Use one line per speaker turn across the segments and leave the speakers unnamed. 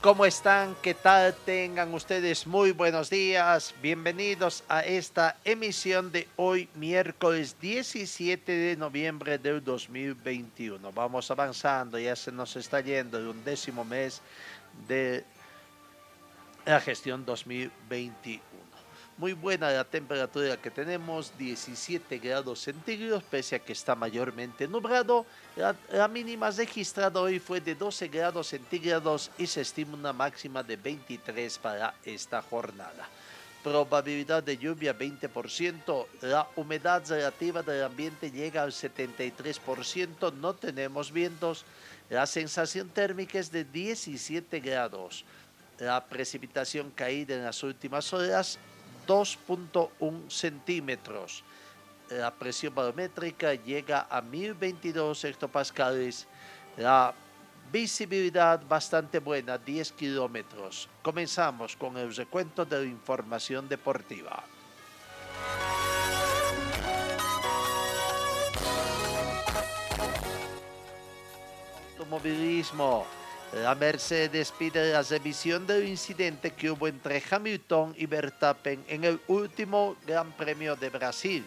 ¿Cómo están? ¿Qué tal? Tengan ustedes muy buenos días. Bienvenidos a esta emisión de hoy, miércoles 17 de noviembre del 2021. Vamos avanzando, ya se nos está yendo el undécimo mes de la gestión 2021. Muy buena la temperatura que tenemos, 17 grados centígrados, pese a que está mayormente nublado. La, mínima registrada hoy fue de 12 grados centígrados y se estima una máxima de 23 para esta jornada. Probabilidad de lluvia 20%, la humedad relativa del ambiente llega al 73%, no tenemos vientos, la sensación térmica es de 17 grados. La precipitación caída en las últimas horas 2.1 centímetros. La presión barométrica llega a 1022 hectopascales. La visibilidad bastante buena, 10 kilómetros. Comenzamos con el recuento de la información deportiva. Automovilismo. La Mercedes pide la revisión del incidente que hubo entre Hamilton y Verstappen en el último Gran Premio de Brasil.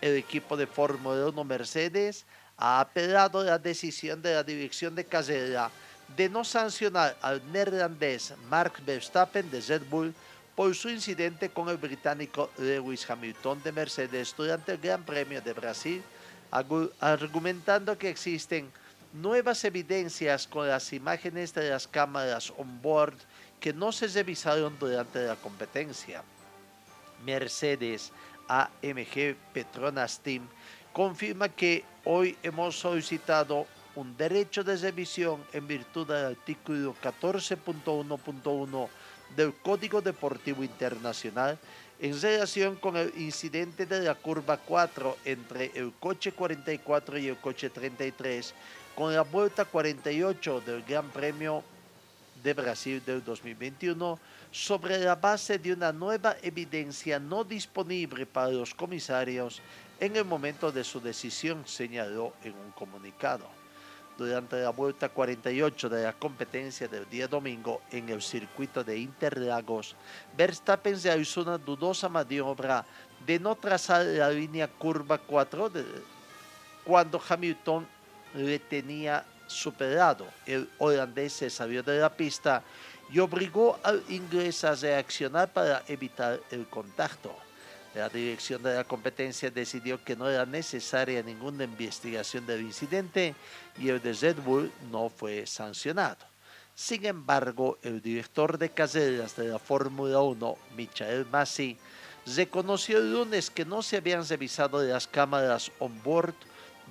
El equipo de Fórmula 1 Mercedes ha apelado la decisión de la dirección de carrera de no sancionar al neerlandés Mark Verstappen de Red Bull por su incidente con el británico Lewis Hamilton de Mercedes durante el Gran Premio de Brasil, argumentando que existen nuevas evidencias con las imágenes de las cámaras on board que no se revisaron durante la competencia. Mercedes AMG Petronas Team confirma que hoy hemos solicitado un derecho de revisión en virtud del artículo 14.1.1 del Código Deportivo Internacional en relación con el incidente de la curva 4 entre el coche 44 y el coche 33 con la vuelta 48 del Gran Premio de Brasil del 2021 sobre la base de una nueva evidencia no disponible para los comisarios en el momento de su decisión, señaló en un comunicado. Durante la vuelta 48 de la competencia del día domingo en el circuito de Interlagos, Verstappen realizó una dudosa maniobra de no trazar la línea curva 4 de, cuando Hamilton le tenía superado. El holandés se salió de la pista y obligó al inglés a reaccionar para evitar el contacto. La dirección de la competencia decidió que no era necesaria ninguna investigación del incidente y el de Red Bull no fue sancionado. Sin embargo, el director de carreras de la Fórmula 1, Michael Masi, reconoció el lunes que no se habían revisado las cámaras on board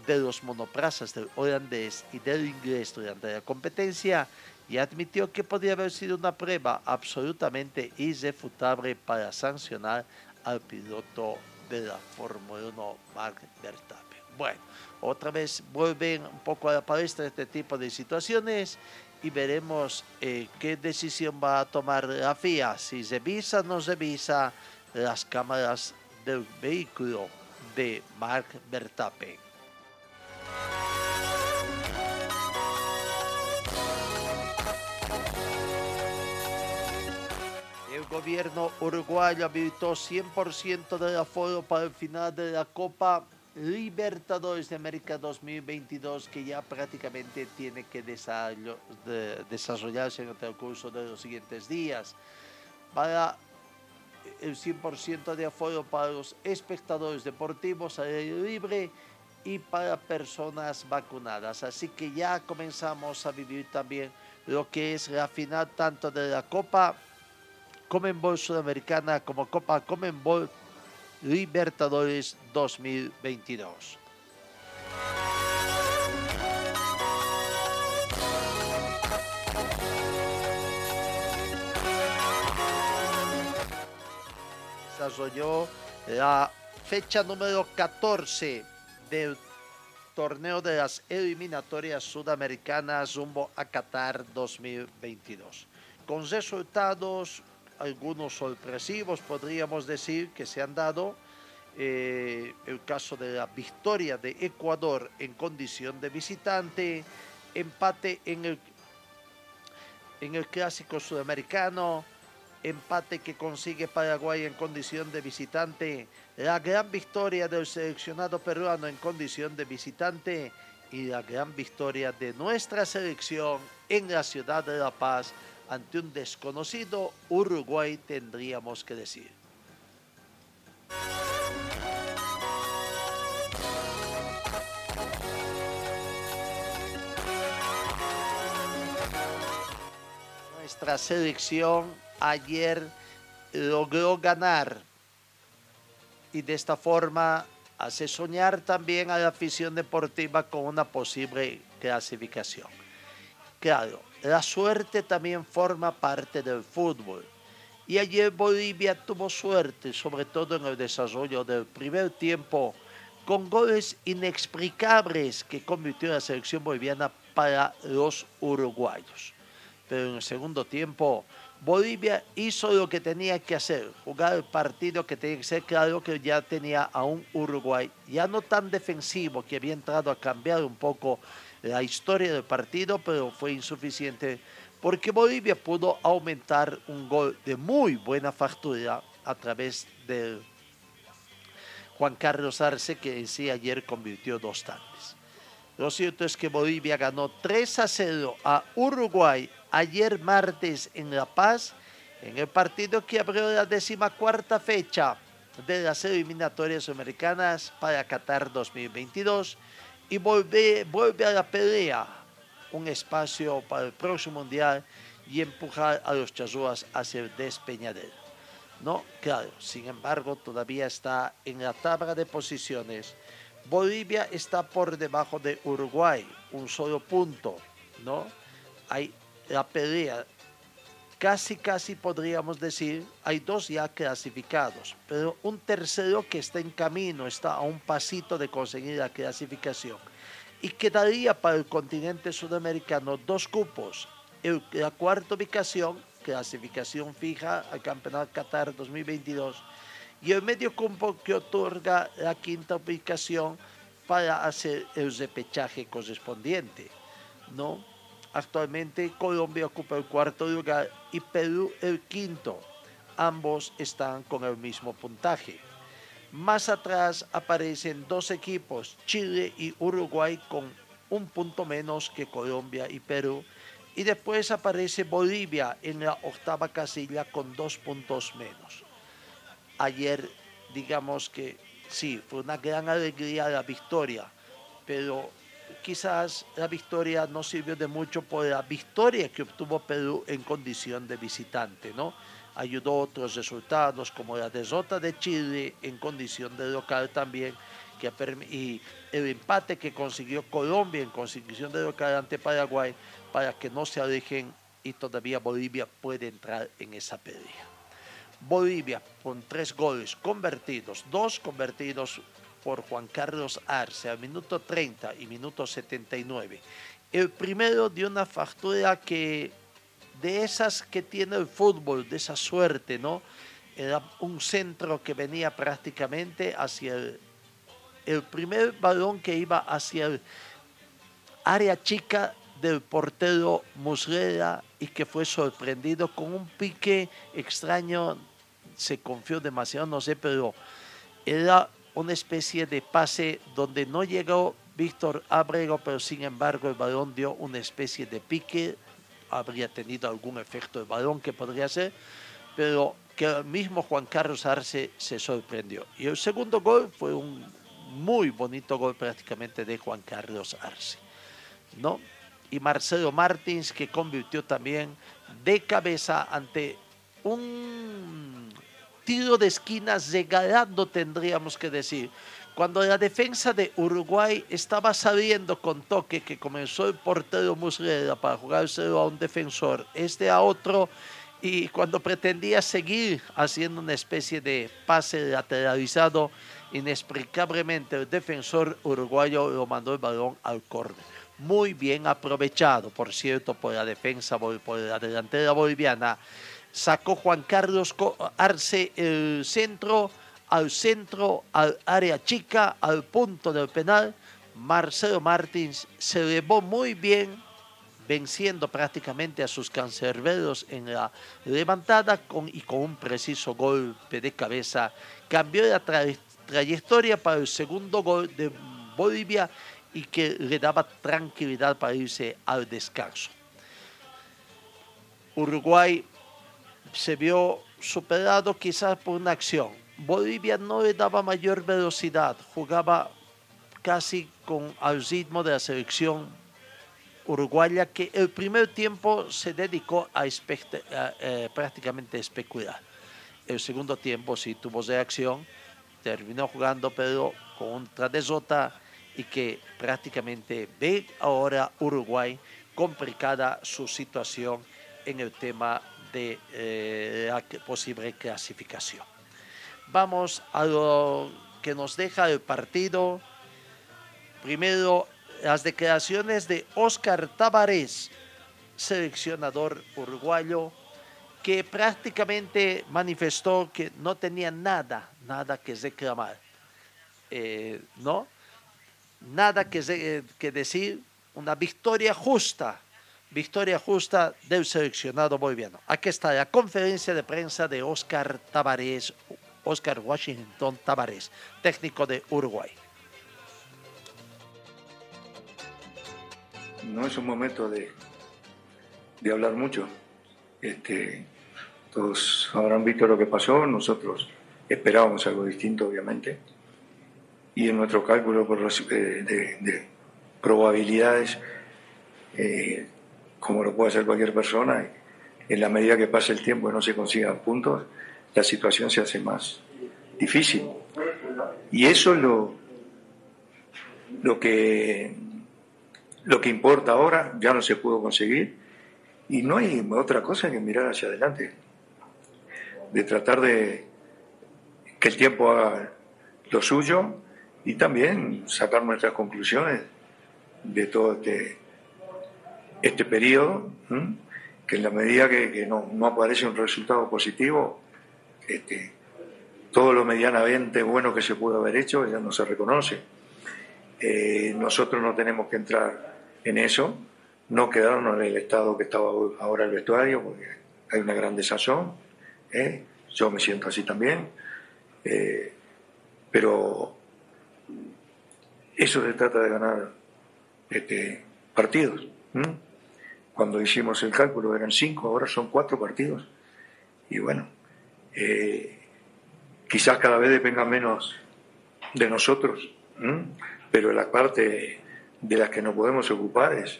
de los monoplazas del holandés y del inglés durante la competencia y admitió que podría haber sido una prueba absolutamente irrefutable para sancionar al piloto de la Fórmula 1, Mark Verstappen. Bueno, otra vez vuelven un poco a la palestra este tipo de situaciones y veremos eh, qué decisión va a tomar la FIA, si revisa o no revisa las cámaras del vehículo de Mark Verstappen. El gobierno uruguayo habilitó 100% del aforo para el final de la Copa Libertadores de América 2022 que ya prácticamente tiene que desarrollarse en el transcurso de los siguientes días. Para el 100% de aforo para los espectadores deportivos al aire libre y para personas vacunadas. Así que ya comenzamos a vivir también lo que es la final tanto de la Copa Comenbol Sudamericana como Copa Comenbol Libertadores 2022. Desarrolló la fecha número 14 del torneo de las eliminatorias sudamericanas rumbo a Qatar 2022. Con resultados, algunos sorpresivos, podríamos decir, que se han dado. Eh, el caso de la victoria de Ecuador en condición de visitante, empate en el, en el clásico sudamericano, empate que consigue Paraguay en condición de visitante, la gran victoria del seleccionado peruano en condición de visitante y la gran victoria de nuestra selección en la ciudad de La Paz ante un desconocido Uruguay, tendríamos que decir. Nuestra selección ayer logró ganar y de esta forma hace soñar también a la afición deportiva con una posible clasificación. Claro, la suerte también forma parte del fútbol. Y ayer Bolivia tuvo suerte, sobre todo en el desarrollo del primer tiempo, con goles inexplicables que convirtió la selección boliviana para los uruguayos. Pero en el segundo tiempo, Bolivia hizo lo que tenía que hacer, jugar el partido que tenía que ser claro que ya tenía a un Uruguay, ya no tan defensivo, que había entrado a cambiar un poco la historia del partido, pero fue insuficiente porque Bolivia pudo aumentar un gol de muy buena factura a través de Juan Carlos Arce, que en sí ayer convirtió dos tanques. Lo cierto es que Bolivia ganó 3 a 0 a Uruguay ayer martes en La Paz, en el partido que abrió la décima cuarta fecha de las eliminatorias americanas para Qatar 2022 y vuelve, vuelve a la pelea un espacio para el próximo mundial y empujar a los chazúas hacia el despeñadero. No, claro, sin embargo, todavía está en la tabla de posiciones. Bolivia está por debajo de Uruguay, un solo punto, ¿no? Hay la pelea, casi, casi podríamos decir, hay dos ya clasificados, pero un tercero que está en camino, está a un pasito de conseguir la clasificación y quedaría para el continente sudamericano dos cupos. la cuarta ubicación, clasificación fija al Campeonato Qatar 2022, y el medio cupo que otorga la quinta ubicación para hacer el repechaje correspondiente, ¿no? Actualmente Colombia ocupa el cuarto lugar y Perú el quinto. Ambos están con el mismo puntaje. Más atrás aparecen dos equipos, Chile y Uruguay, con un punto menos que Colombia y Perú. Y después aparece Bolivia en la octava casilla con dos puntos menos. Ayer, digamos que sí, fue una gran alegría la victoria, pero quizás la victoria no sirvió de mucho por la victoria que obtuvo Perú en condición de visitante, ¿no? ayudó otros resultados como la derrota de Chile en condición de local también que, y el empate que consiguió Colombia en condición de local ante Paraguay para que no se alejen y todavía Bolivia puede entrar en esa pelea. Bolivia con tres goles convertidos, dos convertidos por Juan Carlos Arce al minuto 30 y minuto 79. El primero de una factura que de esas que tiene el fútbol, de esa suerte, ¿no? Era un centro que venía prácticamente hacia el, el primer balón que iba hacia el área chica del portero Muslera y que fue sorprendido con un pique extraño, se confió demasiado, no sé, pero era una especie de pase donde no llegó Víctor Abrego, pero sin embargo el balón dio una especie de pique habría tenido algún efecto de balón que podría ser, pero que el mismo Juan Carlos Arce se sorprendió. Y el segundo gol fue un muy bonito gol prácticamente de Juan Carlos Arce. ¿no? Y Marcelo Martins que convirtió también de cabeza ante un tiro de esquina regalando, tendríamos que decir. Cuando la defensa de Uruguay estaba sabiendo con toque que comenzó el portero Muslera para jugárselo a un defensor, este a otro, y cuando pretendía seguir haciendo una especie de pase lateralizado, inexplicablemente el defensor uruguayo lo mandó el balón al córner. Muy bien aprovechado, por cierto, por la defensa, por la delantera boliviana. Sacó Juan Carlos Arce el centro al centro, al área chica, al punto del penal. Marcelo Martins se elevó muy bien, venciendo prácticamente a sus cancerberos en la levantada y con un preciso golpe de cabeza. Cambió la trayectoria para el segundo gol de Bolivia y que le daba tranquilidad para irse al descanso. Uruguay se vio superado quizás por una acción Bolivia no le daba mayor velocidad, jugaba casi con al ritmo de la selección uruguaya que el primer tiempo se dedicó a, eh, prácticamente especular. El segundo tiempo sí tuvo reacción, terminó jugando pero contra Desota y que prácticamente ve ahora Uruguay complicada su situación en el tema de eh, la posible clasificación. Vamos a lo que nos deja el partido. Primero, las declaraciones de Oscar Tavares, seleccionador uruguayo, que prácticamente manifestó que no tenía nada, nada que reclamar. Eh, ¿No? Nada que, que decir, una victoria justa, victoria justa del seleccionado boliviano. Aquí está la conferencia de prensa de Oscar Tavares, Oscar Washington Tavares, técnico de Uruguay.
No es un momento de, de hablar mucho. Este, todos habrán visto lo que pasó, nosotros esperábamos algo distinto, obviamente, y en nuestro cálculo eh, de, probabilidades, eh, como lo puede hacer cualquier persona, en la medida que pase el tiempo y no se consigan puntos, la situación se hace más difícil. Y eso es lo, lo, que, lo que importa ahora, ya no se pudo conseguir, y no hay otra cosa que mirar hacia adelante, de tratar de que el tiempo haga lo suyo y también sacar nuestras conclusiones de todo este, este periodo, que en la medida que, no, no aparece un resultado positivo, este, todo lo medianamente bueno que se pudo haber hecho ya no se reconoce. Eh, nosotros no tenemos que entrar en eso, no quedarnos en el estado que estaba ahora el vestuario, porque hay una gran desazón, ¿eh? yo me siento así también, eh, pero eso se trata de ganar este, partidos. Cuando hicimos el cálculo eran cinco, ahora son cuatro partidos. Y bueno, eh, quizás cada vez dependa menos de nosotros, pero la parte de la que nos podemos ocupar es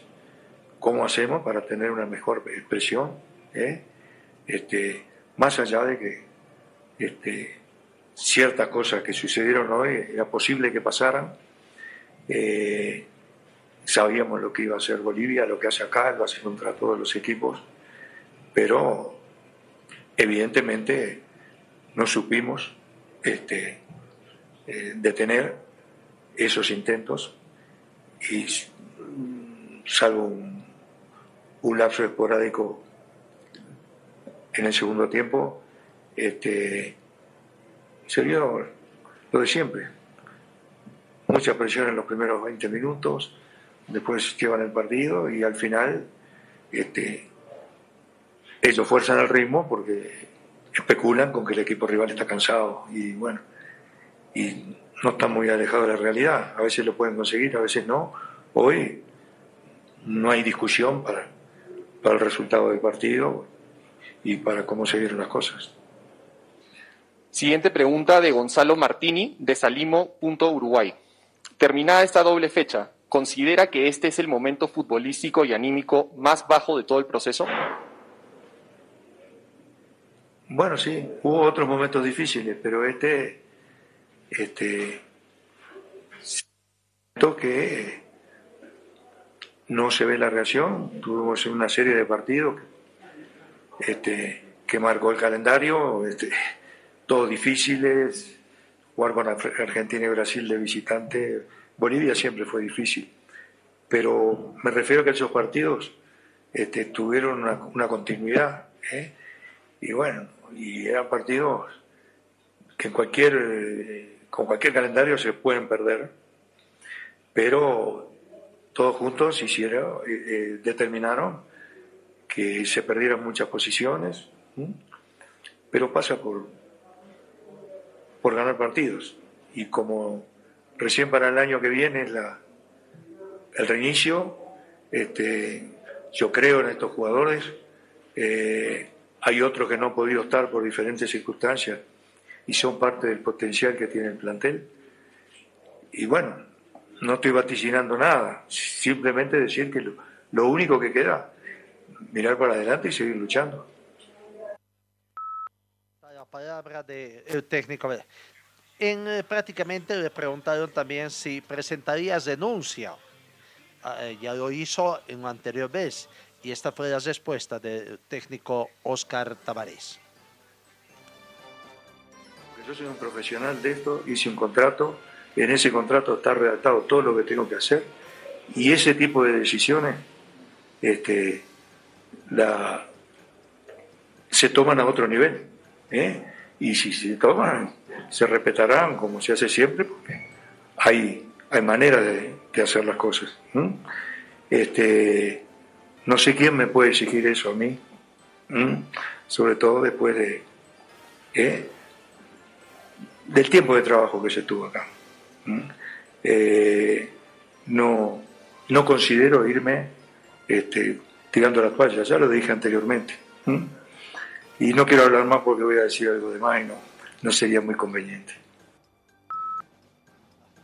cómo hacemos para tener una mejor expresión, ¿eh? este, más allá de que este, ciertas cosas que sucedieron hoy era posible que pasaran. Eh, sabíamos lo que iba a hacer Bolivia, lo que hace acá, lo hace contra todos los equipos, pero evidentemente no supimos este, eh, detener esos intentos y salvo un, un, lapso esporádico en el segundo tiempo, este, se lo de siempre. Mucha presión en los primeros 20 minutos, después llevan el partido y al final este, ellos fuerzan el ritmo porque especulan con que el equipo rival está cansado y bueno, y no está muy alejado de la realidad. A veces lo pueden conseguir, a veces no. Hoy no hay discusión para, para el resultado del partido y para cómo seguir las cosas.
Siguiente pregunta de Gonzalo Martini de Salimo.uruguay. Terminada esta doble fecha, ¿considera que este es el momento futbolístico y anímico más bajo de todo el proceso?
Bueno, sí, hubo otros momentos difíciles, pero este, este, que no se ve la reacción. Tuvimos una serie de partidos este, que marcó el calendario, este, todos difíciles, jugar con Argentina y Brasil de visitante. Bolivia siempre fue difícil, pero me refiero a que esos partidos este, tuvieron una, continuidad. ¿eh? Y bueno, y eran partidos que cualquier, eh, con cualquier calendario se pueden perder, pero todos juntos hicieron, eh, determinaron que se perdieran muchas posiciones, pero pasa por, por ganar partidos. Y como recién para el año que viene es la, el reinicio, este, yo creo en estos jugadores. Eh, hay otros que no han podido estar por diferentes circunstancias y son parte del potencial que tiene el plantel. Y bueno, no estoy vaticinando nada, simplemente decir que lo, único que queda, mirar para adelante y seguir luchando
palabra. En, eh, prácticamente le preguntaron también si presentaría denuncia. Ah, eh, ya lo hizo en la anterior vez. Y esta fue la respuesta del técnico Oscar Tavares.
Yo soy un profesional de esto, hice un contrato, en ese contrato está redactado todo lo que tengo que hacer y ese tipo de decisiones este, la, se toman a otro nivel. ¿eh? Y si se toman, se respetarán como se hace siempre, porque hay, hay manera de, hacer las cosas. Este, no sé quién me puede exigir eso a mí, sobre todo después de ¿eh? del tiempo de trabajo que se tuvo acá. Eh, no, no considero irme este, tirando las payas, ya lo dije anteriormente. Y no quiero hablar más porque voy a decir algo de más y no, no sería muy conveniente.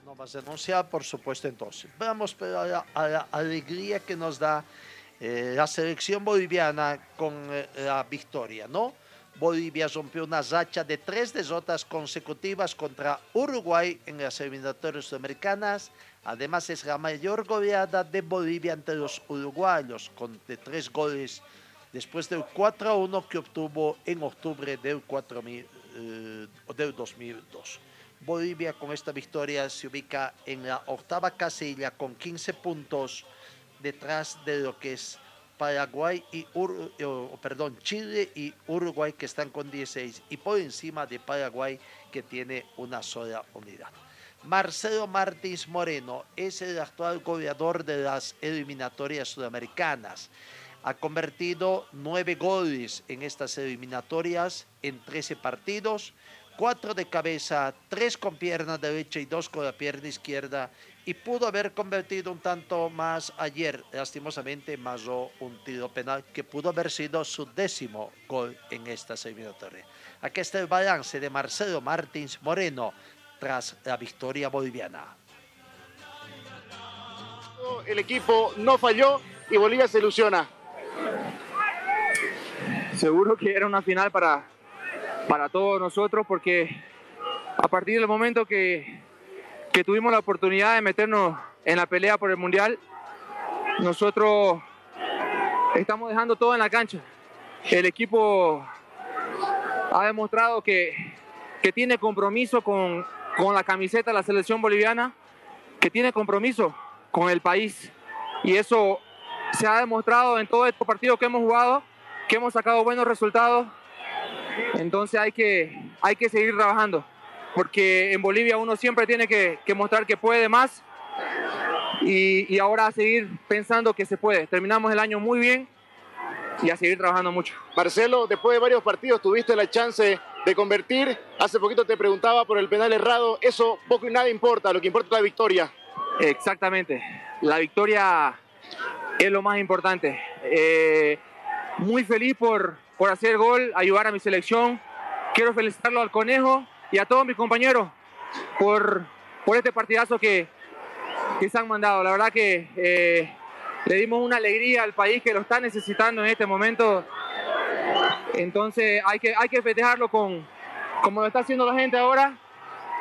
No vas a denunciar, por supuesto, entonces. Vamos a la, a la alegría que nos da eh, la selección boliviana con eh, la victoria, ¿no? Bolivia rompió una racha de tres derrotas consecutivas contra Uruguay en las eliminatorias sudamericanas. Además, es la mayor goleada de Bolivia ante los uruguayos, con tres goles después del 4 a 1 que obtuvo en octubre del, 2002. Eh, Bolivia con esta victoria se ubica en la octava casilla con 15 puntos detrás de lo que es Paraguay y eh, perdón, Chile y Uruguay que están con 16 y por encima de Paraguay que tiene una sola unidad. Marcelo Martins Moreno es el actual goleador de las eliminatorias sudamericanas ha convertido nueve goles en estas eliminatorias en 13 partidos, cuatro de cabeza, tres con pierna derecha y dos con la pierna izquierda, y pudo haber convertido un tanto más ayer, lastimosamente más un tiro penal que pudo haber sido su décimo gol en esta eliminatorias. Aquí está el balance de Marcelo Martins Moreno tras la victoria boliviana.
El equipo no falló y Bolivia se ilusiona.
Seguro que era una final para, para todos nosotros porque a partir del momento que, que tuvimos la oportunidad de meternos en la pelea por el Mundial, nosotros estamos dejando todo en la cancha. El equipo ha demostrado que, que tiene compromiso con, con, la camiseta de la selección boliviana, que tiene compromiso con el país. Y eso se ha demostrado en todos estos partidos que hemos jugado, que hemos sacado buenos resultados. Entonces hay que, hay que seguir trabajando, porque en Bolivia uno siempre tiene que, que mostrar que puede más y, y ahora seguir pensando que se puede. Terminamos el año muy bien y a seguir trabajando mucho.
Marcelo, después de varios partidos tuviste la chance de convertir. Hace poquito te preguntaba por el penal errado. Eso poco y nada importa, lo que importa es la victoria.
Exactamente. La victoria es lo más importante. Eh, muy feliz por, por hacer gol, ayudar a mi selección. Quiero felicitarlo al Conejo y a todos mis compañeros por, por este partidazo que, que se han mandado. La verdad que eh, le dimos una alegría al país que lo está necesitando en este momento. Entonces hay que, hay que festejarlo con, como lo está haciendo la gente ahora,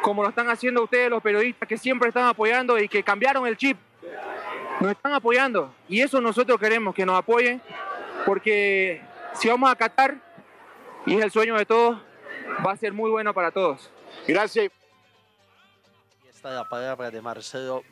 como lo están haciendo ustedes los periodistas que siempre están apoyando y que cambiaron el chip. Nos están apoyando y eso nosotros queremos que nos apoyen porque si vamos a Qatar, y es el sueño de todos, va a ser muy bueno para todos.
Gracias.
Y está la palabra de Marcelo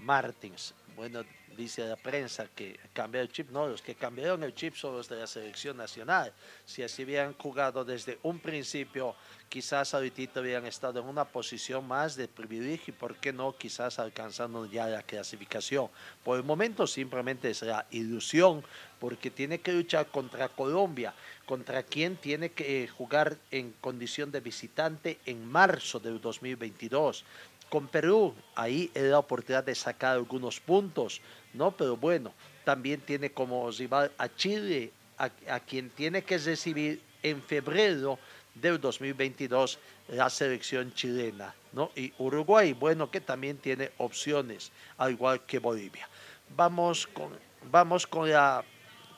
Martins. Bueno, dice la prensa que cambió el chip. No, los que cambiaron el chip son los de la selección nacional. Si así hubieran jugado desde un principio, quizás ahorita hubieran estado en una posición más de privilegio y, ¿por qué no? Quizás alcanzando ya la clasificación. Por el momento simplemente es la ilusión, porque tiene que luchar contra Colombia, contra quien tiene que jugar en condición de visitante en marzo del 2022 con Perú, ahí es la oportunidad de sacar algunos puntos, ¿no? Pero bueno, también tiene como rival a Chile, a, quien tiene que recibir en febrero del 2022 la selección chilena, ¿no? Y Uruguay, bueno, que también tiene opciones, al igual que Bolivia. Vamos con, vamos con la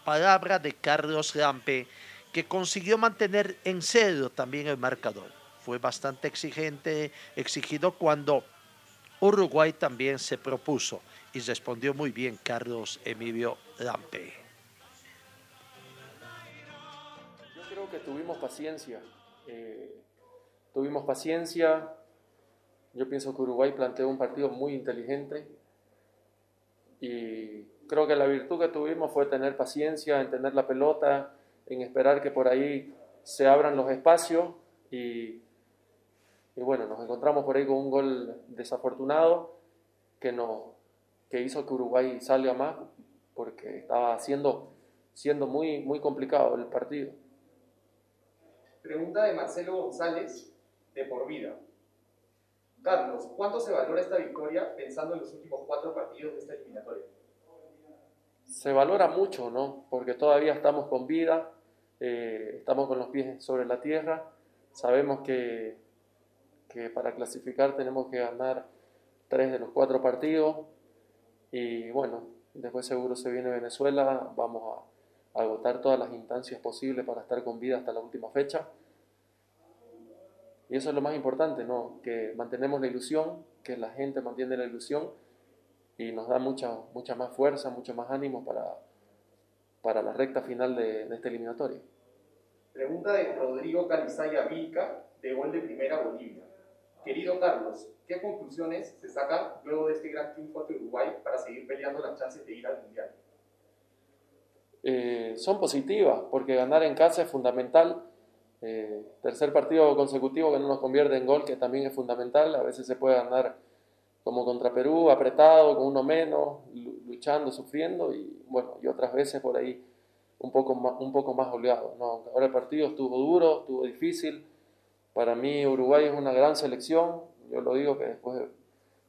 palabra de Carlos Lampe, que consiguió mantener en cero también el marcador fue bastante exigente, exigido cuando Uruguay también se propuso y respondió muy bien Carlos Emilio Lampe.
Yo creo que tuvimos paciencia. eh, tuvimos paciencia. Yo pienso que Uruguay planteó un partido muy inteligente. Y creo que la virtud que tuvimos fue tener paciencia, en tener la pelota, en esperar que por ahí se abran los espacios. Y, y bueno, nos encontramos por ahí con un gol desafortunado que, que hizo que Uruguay salga más porque estaba siendo, siendo muy, muy complicado el partido.
Pregunta de Marcelo González, de por vida. Carlos, ¿cuánto se valora esta victoria pensando en los últimos cuatro partidos de esta eliminatoria?
Se valora mucho, ¿no? Porque todavía estamos con vida, eh, estamos con los pies sobre la tierra, sabemos que, que para clasificar tenemos que ganar tres de los cuatro partidos y bueno, después seguro se viene Venezuela, vamos a, agotar todas las instancias posibles para estar con vida hasta la última fecha. Y eso es lo más importante, ¿no? Que mantenemos la ilusión, que la gente mantiene la ilusión y nos da mucha, mucha más fuerza, mucho más ánimo para, para la recta final de, de esta eliminatoria.
Pregunta de Rodrigo Calizaya Vilca, de Gol de Primera Bolivia. Querido Carlos, ¿qué conclusiones se sacan luego de este gran triunfo ante Uruguay para seguir peleando las chances de ir al Mundial?
Eh, son positivas, porque ganar en casa es fundamental. Eh, tercer partido consecutivo que no nos convierte en gol, que también es fundamental. A veces se puede ganar como contra Perú, apretado, con uno menos, luchando, sufriendo, y bueno, y otras veces por ahí un poco más, un poco más holgado. ¿no? Ahora el partido estuvo duro, estuvo difícil. Para mí Uruguay es una gran selección. Yo lo digo que después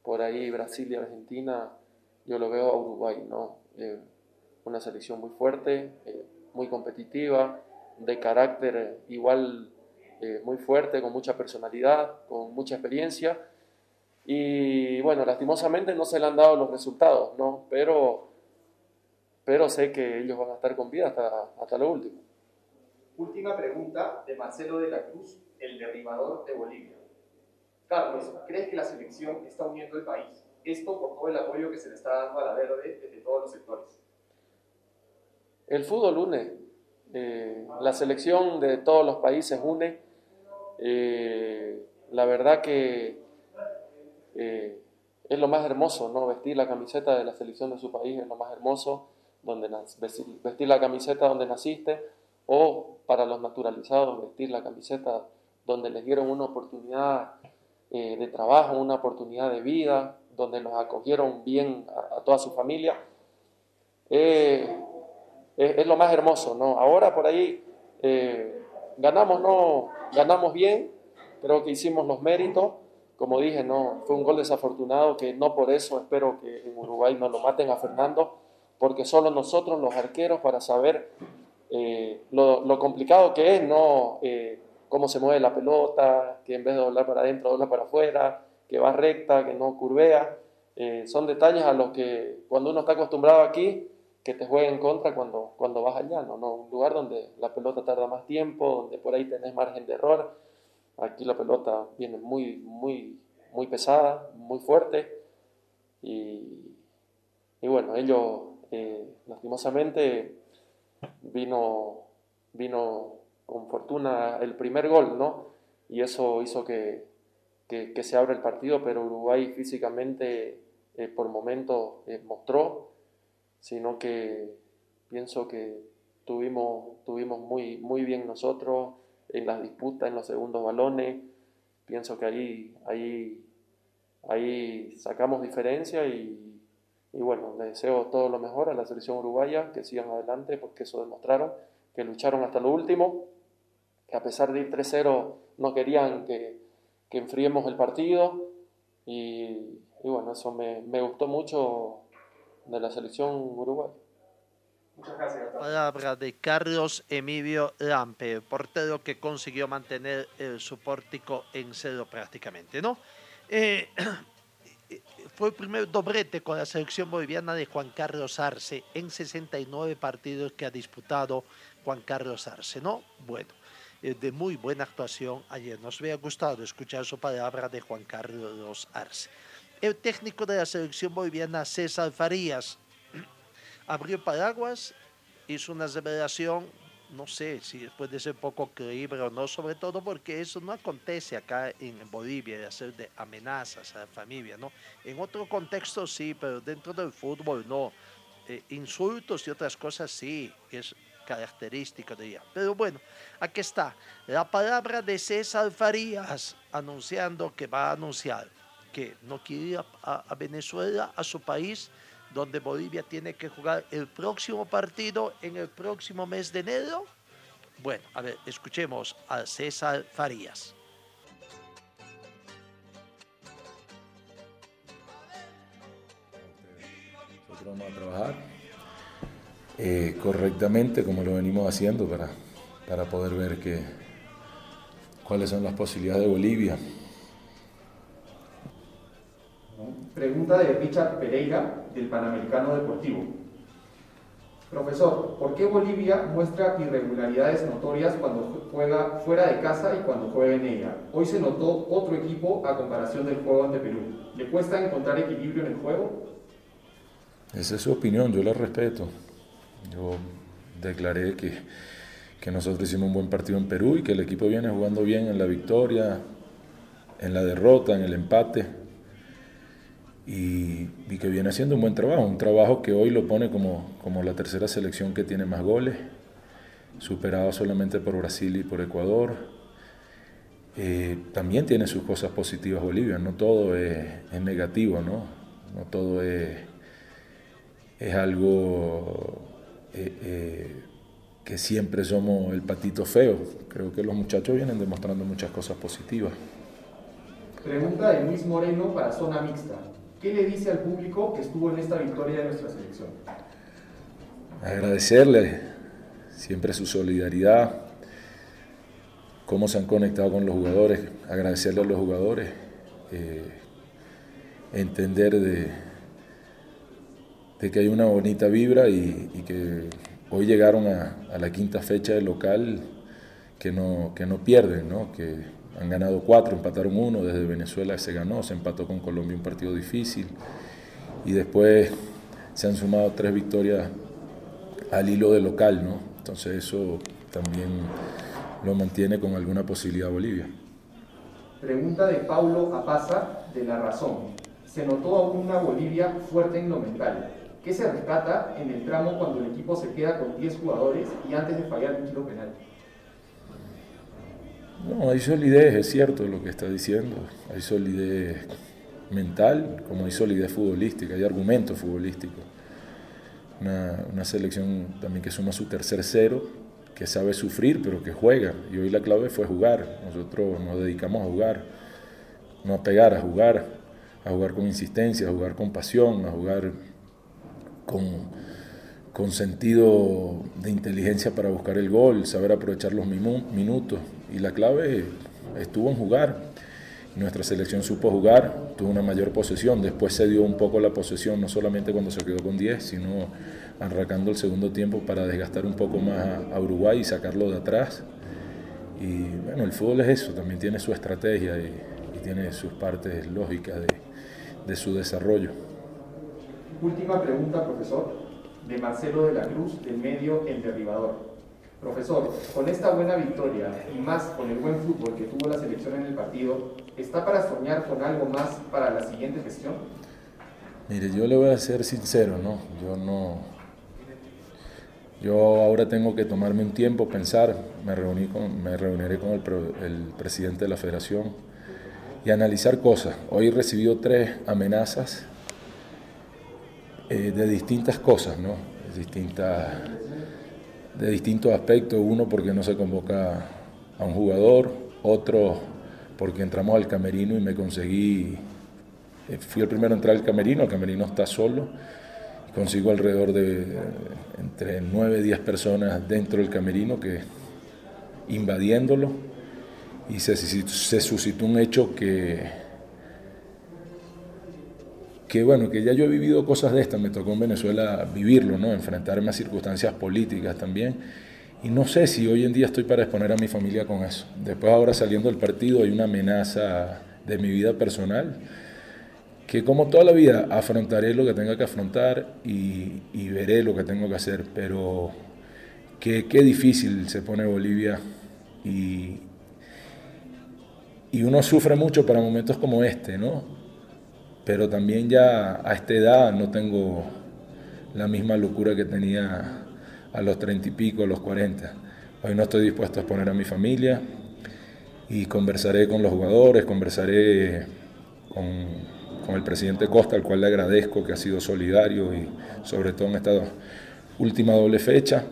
por ahí Brasil y Argentina, yo lo veo a Uruguay, ¿no? Eh, una selección muy fuerte, eh, muy competitiva, de carácter igual eh, muy fuerte, con mucha personalidad, con mucha experiencia. Y bueno, lastimosamente no se le han dado los resultados, ¿no? Pero, pero sé que ellos van a estar con vida hasta, hasta lo último.
Última pregunta de Marcelo de la Cruz, el derribador de Bolivia. Carlos, ¿crees que la selección está uniendo el país? Esto por todo el apoyo que se le está dando a la verde desde todos los sectores.
El fútbol une, eh, la selección de todos los países une. Eh, la verdad que eh, es lo más hermoso, ¿no? Vestir la camiseta de la selección de su país es lo más hermoso, donde vestir la camiseta donde naciste, o para los naturalizados, vestir la camiseta donde les dieron una oportunidad de trabajo, una oportunidad de vida, donde nos acogieron bien a, toda su familia. Eh, es, lo más hermoso, ¿no? Ahora por ahí eh, ganamos, no, ganamos bien, creo que hicimos los méritos, como dije, no, fue un gol desafortunado que no por eso espero que en Uruguay no lo maten a Fernando, porque solo nosotros los arqueros para saber eh, lo, complicado que es, ¿no? Cómo se mueve la pelota, que en vez de doblar para adentro, dobla para afuera, que va recta, que no curvea. Eh, son detalles a los que cuando uno está acostumbrado aquí, que te juegue en contra cuando, cuando vas al llano, ¿no? Un lugar donde la pelota tarda más tiempo, donde por ahí tenés margen de error. Aquí la pelota viene muy, muy, muy pesada, muy fuerte. Y, y bueno, ellos eh, lastimosamente vino, vino con fortuna el primer gol, ¿no? Y eso hizo que, que, se abra el partido, pero Uruguay físicamente eh, por momentos eh, mostró, sino que pienso que tuvimos, tuvimos muy, muy bien nosotros en las disputas, en los segundos balones, pienso que ahí, ahí, ahí sacamos diferencia y, y bueno, le deseo todo lo mejor a la selección uruguaya, que sigan adelante porque eso demostraron, que lucharon hasta lo último, que a pesar de ir 3-0 no querían que, que enfriemos el partido y, y bueno, eso me, me, gustó mucho de la selección uruguaya.
Muchas gracias.
Palabra de Carlos Emilio Lampe, portero que consiguió mantener el, su pórtico en cero prácticamente, ¿no? Eh, fue el primer doblete con la selección boliviana de Juan Carlos Arce en 69 partidos que ha disputado Juan Carlos Arce, ¿no? Bueno, de muy buena actuación ayer. Nos hubiera gustado escuchar su palabra de Juan Carlos Arce. El técnico de la selección boliviana, César Farías, abrió paraguas, hizo una revelación, no sé si puede ser poco creíble o no, sobre todo porque eso no acontece acá en Bolivia, de hacer de amenazas a la familia, ¿no? En otro contexto sí, pero dentro del fútbol no. Eh, insultos y otras cosas sí, es característica de ella. Pero bueno, aquí está la palabra de César Farías anunciando que va a anunciar que no quiere ir a, Venezuela, a su país, donde Bolivia tiene que jugar el próximo partido en el próximo mes de enero. Bueno, a ver, escuchemos a César Farías.
Nosotros vamos a trabajar eh, correctamente como lo venimos haciendo para, para poder ver que, cuáles son las posibilidades de Bolivia.
Pregunta de Richard Pereira del Panamericano Deportivo. Profesor, ¿por qué Bolivia muestra irregularidades notorias cuando juega fuera de casa y cuando juega en ella? Hoy se notó otro equipo a comparación del juego ante Perú. ¿Le cuesta encontrar equilibrio en el juego?
Esa es su opinión, yo la respeto. Yo declaré que, que nosotros hicimos un buen partido en Perú y que el equipo viene jugando bien en la victoria, en la derrota, en el empate. Y, que viene haciendo un buen trabajo, un trabajo que hoy lo pone como, como la tercera selección que tiene más goles, superado solamente por Brasil y por Ecuador. Eh, también tiene sus cosas positivas Bolivia, no todo es, es negativo, ¿no? no todo es, es algo eh, eh, que siempre somos el patito feo. Creo que los muchachos vienen demostrando muchas cosas positivas.
Pregunta de Luis Moreno para Zona Mixta. ¿Qué le dice al público que estuvo en esta victoria de nuestra selección?
Agradecerle siempre su solidaridad, cómo se han conectado con los jugadores, agradecerle a los jugadores, eh, entender de, de que hay una bonita vibra y, que hoy llegaron a, la quinta fecha del local que no, que no pierden, ¿no? que han ganado cuatro, empataron uno, desde Venezuela se ganó, se empató con Colombia un partido difícil y después se han sumado tres victorias al hilo del local, ¿no? entonces eso también lo mantiene con alguna posibilidad Bolivia.
Pregunta de Paulo Apaza de La Razón. Se notó aún una Bolivia fuerte en lo mental. ¿Qué se rescata en el tramo cuando el equipo se queda con 10 jugadores y antes de fallar un tiro penal?
No, hay solidez, es cierto lo que está diciendo. Hay solidez mental, como hay solidez futbolística, hay argumentos futbolísticos. Una, una, selección también que suma su tercer cero, que sabe sufrir, pero que juega. Y hoy la clave fue jugar. Nosotros nos dedicamos a jugar, no a pegar, a jugar, a jugar con insistencia, a jugar con pasión, a jugar con, sentido de inteligencia para buscar el gol, saber aprovechar los minutos. Y la clave estuvo en jugar. Nuestra selección supo jugar, tuvo una mayor posesión, después se dio un poco la posesión, no solamente cuando se quedó con 10, sino arrancando el segundo tiempo para desgastar un poco más a, Uruguay y sacarlo de atrás. Y bueno, el fútbol es eso, también tiene su estrategia y, tiene sus partes lógicas de su desarrollo.
Última pregunta, profesor, de Marcelo de la Cruz, del medio El Derribador. Profesor, con esta buena victoria y más con el buen fútbol que tuvo la selección en el partido, ¿está para soñar con algo más para la siguiente gestión?
Mire, yo le voy a ser sincero, ¿no? Yo no. Yo ahora tengo que tomarme un tiempo, pensar, me, reuní con, me reuniré con el, presidente de la federación y analizar cosas. Hoy he tres amenazas eh, de distintas cosas, ¿no? Distintas de distintos aspectos, uno porque no se convoca a un jugador, otro porque entramos al camerino y me conseguí, eh, fui el primero a entrar al camerino, el camerino está solo, consigo alrededor de entre 9 y 10 personas dentro del camerino que invadiéndolo y se, se suscitó un hecho que que bueno, que ya yo he vivido cosas de estas, me tocó en Venezuela vivirlo, ¿no? enfrentarme a circunstancias políticas también. Y no sé si hoy en día estoy para exponer a mi familia con eso. Después ahora saliendo del partido hay una amenaza de mi vida personal, que como toda la vida afrontaré lo que tenga que afrontar y, veré lo que tengo que hacer, pero qué, qué difícil se pone Bolivia y, y uno sufre mucho para momentos como este, ¿no? Pero también ya a esta edad no tengo la misma locura que tenía a los treinta y pico, a los cuarenta. Hoy no estoy dispuesto a exponer a mi familia y conversaré con los jugadores, conversaré con, el presidente Costa, al cual le agradezco que ha sido solidario y sobre todo en esta última doble fecha.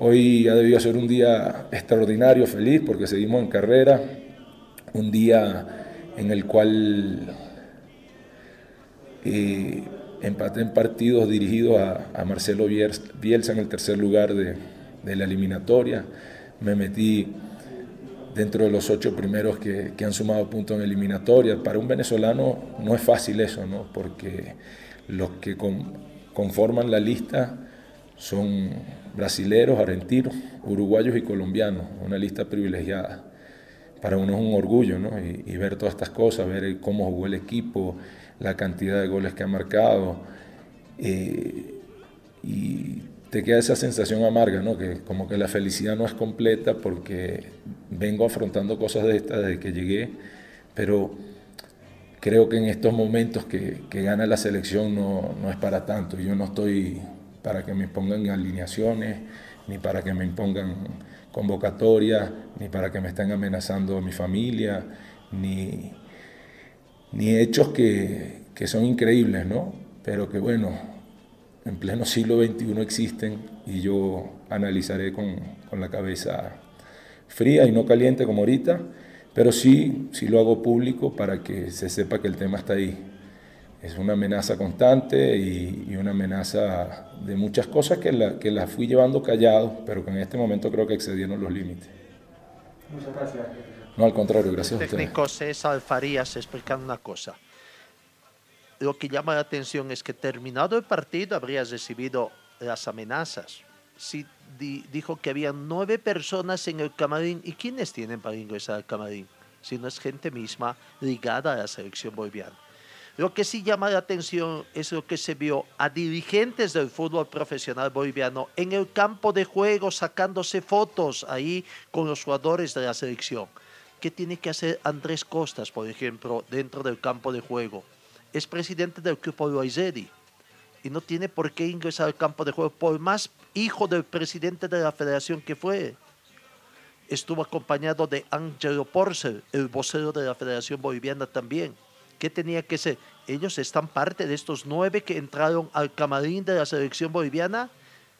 Hoy ha debido ser un día extraordinario, feliz, porque seguimos en carrera, un día en el cual eh, empaté en partidos dirigidos a, Marcelo Bielsa en el tercer lugar de, la eliminatoria. Me metí dentro de los ocho primeros que, han sumado puntos en eliminatoria. Para un venezolano no es fácil eso, ¿no? porque los que conforman la lista son brasileros, argentinos, uruguayos y colombianos, una lista privilegiada. Para uno es un orgullo ¿no? y, y ver todas estas cosas, ver cómo jugó el equipo, la cantidad de goles que ha marcado. Eh, y te queda esa sensación amarga, ¿no? Que como que la felicidad no es completa porque vengo afrontando cosas de estas desde que llegué, pero creo que en estos momentos que, que gana la selección no, no, es para tanto. Yo no estoy para que me pongan alineaciones, ni para que me impongan convocatorias, ni para que me estén amenazando a mi familia, ni, ni hechos que, son increíbles, ¿no? Pero que bueno, en pleno siglo XXI existen y yo analizaré con, la cabeza fría y no caliente como ahorita, pero sí, sí lo hago público para que se sepa que el tema está ahí. Es una amenaza constante y, una amenaza de muchas cosas que la, que la fui llevando callado, pero que en este momento creo que excedieron los límites.
Muchas gracias.
No, al contrario, gracias a
usted. Técnico César Farías explicando una cosa. Lo que llama la atención es que terminado el partido habría recibido las amenazas. Sí, dijo que había nueve personas en el camarín. ¿Y quiénes tienen para ingresar al camarín? Si no es gente misma ligada a la selección boliviana. Lo que sí llama la atención es lo que se vio a dirigentes del fútbol profesional boliviano en el campo de juego sacándose fotos ahí con los jugadores de la selección. ¿Qué tiene que hacer Andrés Costas, por ejemplo, dentro del campo de juego? Es presidente del grupo Loizedi y no tiene por qué ingresar al campo de juego, por más hijo del presidente de la federación que fue. Estuvo acompañado de Angelo Porcel, el vocero de la Federación Boliviana también. ¿Qué tenía que ser? Ellos están parte de estos nueve que entraron al camarín de la selección boliviana.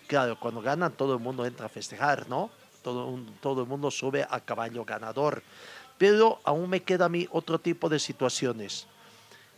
Claro, cuando ganan todo el mundo entra a festejar, ¿no? Todo, todo el mundo sube a caballo ganador. Pero aún me queda a mí otro tipo de situaciones.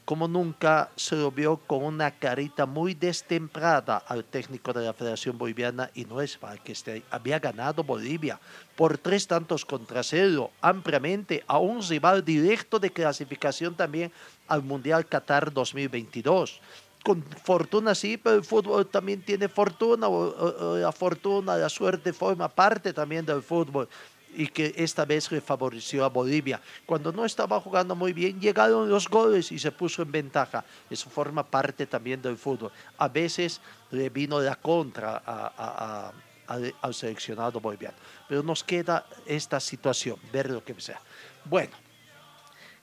Como nunca se lo vio con una carita muy destemplada al técnico de la Federación Boliviana y no es para que esté, había ganado Bolivia por tres tantos contra cero, ampliamente, a un rival directo de clasificación también al Mundial Qatar 2022 con fortuna sí, pero el fútbol también tiene fortuna, o, la fortuna, la suerte forma parte también del fútbol y que esta vez le favoreció a Bolivia. Cuando no estaba jugando muy bien, llegaron los goles y se puso en ventaja. Eso forma parte también del fútbol. A veces le vino la contra a- al seleccionado boliviano. Pero nos queda esta situación, ver lo que sea. Bueno,